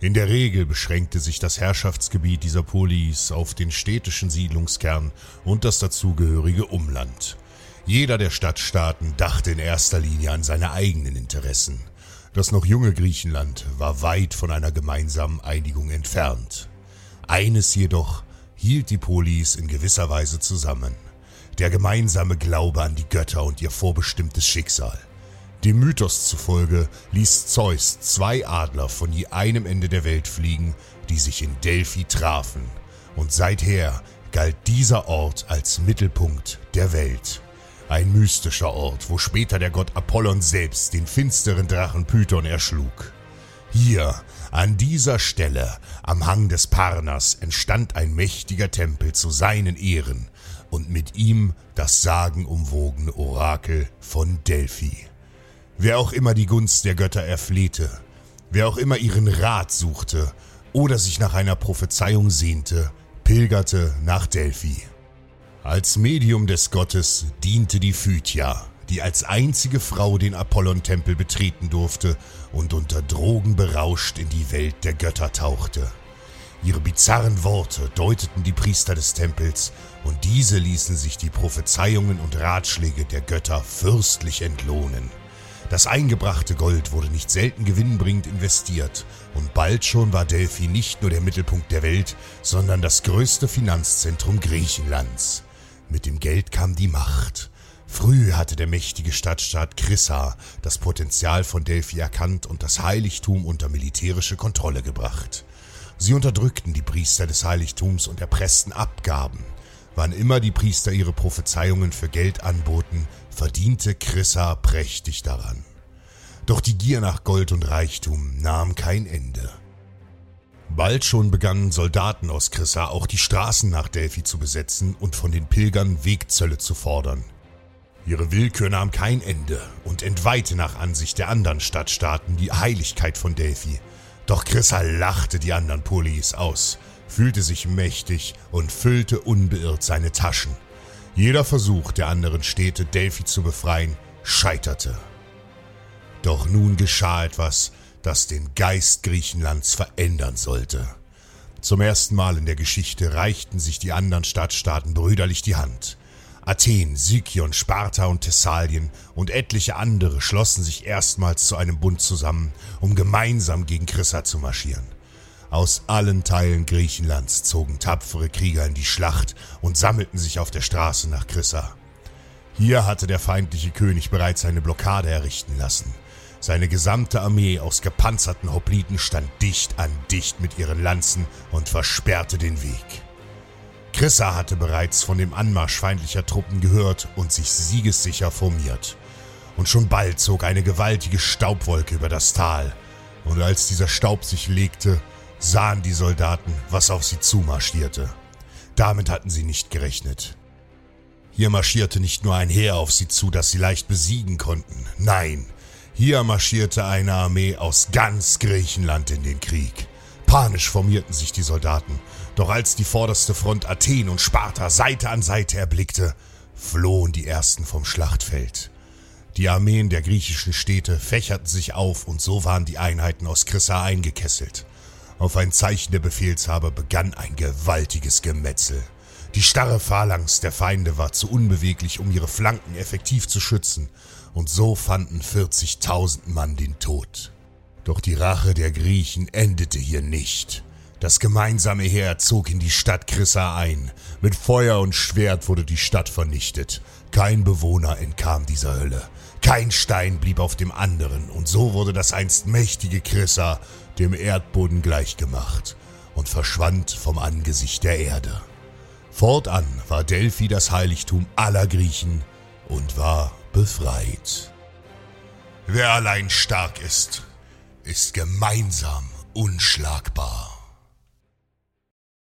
In der Regel beschränkte sich das Herrschaftsgebiet dieser Polis auf den städtischen Siedlungskern und das dazugehörige Umland. Jeder der Stadtstaaten dachte in erster Linie an seine eigenen Interessen. Das noch junge Griechenland war weit von einer gemeinsamen Einigung entfernt. Eines jedoch hielt die Polis in gewisser Weise zusammen. Der gemeinsame Glaube an die Götter und ihr vorbestimmtes Schicksal. Dem Mythos zufolge ließ Zeus zwei Adler von je einem Ende der Welt fliegen, die sich in Delphi trafen. Und seither galt dieser Ort als Mittelpunkt der Welt. Ein mystischer Ort, wo später der Gott Apollon selbst den finsteren Drachen Python erschlug. Hier, an dieser Stelle, am Hang des Parnas, entstand ein mächtiger Tempel zu seinen Ehren und mit ihm das sagenumwogene Orakel von Delphi. Wer auch immer die Gunst der Götter erflehte, wer auch immer ihren Rat suchte oder sich nach einer Prophezeiung sehnte, pilgerte nach Delphi. Als Medium des Gottes diente die Phytia, die als einzige Frau den Apollon-Tempel betreten durfte und unter Drogen berauscht in die Welt der Götter tauchte. Ihre bizarren Worte deuteten die Priester des Tempels, und diese ließen sich die Prophezeiungen und Ratschläge der Götter fürstlich entlohnen. Das eingebrachte Gold wurde nicht selten gewinnbringend investiert, und bald schon war Delphi nicht nur der Mittelpunkt der Welt, sondern das größte Finanzzentrum Griechenlands. Mit dem Geld kam die Macht. Früh hatte der mächtige Stadtstaat Chryssa das Potenzial von Delphi erkannt und das Heiligtum unter militärische Kontrolle gebracht. Sie unterdrückten die Priester des Heiligtums und erpressten Abgaben. Wann immer die Priester ihre Prophezeiungen für Geld anboten, verdiente Chryssa prächtig daran. Doch die Gier nach Gold und Reichtum nahm kein Ende. Bald schon begannen Soldaten aus Chryssa auch die Straßen nach Delphi zu besetzen und von den Pilgern Wegzölle zu fordern. Ihre Willkür nahm kein Ende und entweihte nach Ansicht der anderen Stadtstaaten die Heiligkeit von Delphi. Doch Chryssa lachte die anderen Polis aus, fühlte sich mächtig und füllte unbeirrt seine Taschen. Jeder Versuch der anderen Städte, Delphi zu befreien, scheiterte. Doch nun geschah etwas, das den Geist Griechenlands verändern sollte. Zum ersten Mal in der Geschichte reichten sich die anderen Stadtstaaten brüderlich die Hand. Athen, Sykion, Sparta und Thessalien und etliche andere schlossen sich erstmals zu einem Bund zusammen, um gemeinsam gegen Chryssa zu marschieren. Aus allen Teilen Griechenlands zogen tapfere Krieger in die Schlacht und sammelten sich auf der Straße nach Chryssa. Hier hatte der feindliche König bereits eine Blockade errichten lassen. Seine gesamte Armee aus gepanzerten Hopliten stand dicht an dicht mit ihren Lanzen und versperrte den Weg. Chryssa hatte bereits von dem Anmarsch feindlicher Truppen gehört und sich siegessicher formiert. Und schon bald zog eine gewaltige Staubwolke über das Tal. Und als dieser Staub sich legte, sahen die Soldaten, was auf sie zumarschierte. Damit hatten sie nicht gerechnet. Hier marschierte nicht nur ein Heer auf sie zu, das sie leicht besiegen konnten. Nein, hier marschierte eine Armee aus ganz Griechenland in den Krieg. Panisch formierten sich die Soldaten, doch als die vorderste Front Athen und Sparta Seite an Seite erblickte, flohen die ersten vom Schlachtfeld. Die Armeen der griechischen Städte fächerten sich auf und so waren die Einheiten aus Chryssa eingekesselt. Auf ein Zeichen der Befehlshaber begann ein gewaltiges Gemetzel. Die starre Phalanx der Feinde war zu unbeweglich, um ihre Flanken effektiv zu schützen, und so fanden 40.000 Mann den Tod. Doch die Rache der Griechen endete hier nicht. Das gemeinsame Heer zog in die Stadt Chryssa ein. Mit Feuer und Schwert wurde die Stadt vernichtet. Kein Bewohner entkam dieser Hölle. Kein Stein blieb auf dem anderen, und so wurde das einst mächtige Chryssa dem Erdboden gleichgemacht und verschwand vom Angesicht der Erde. Fortan war Delphi das Heiligtum aller Griechen und war befreit. Wer allein stark ist, ist gemeinsam unschlagbar.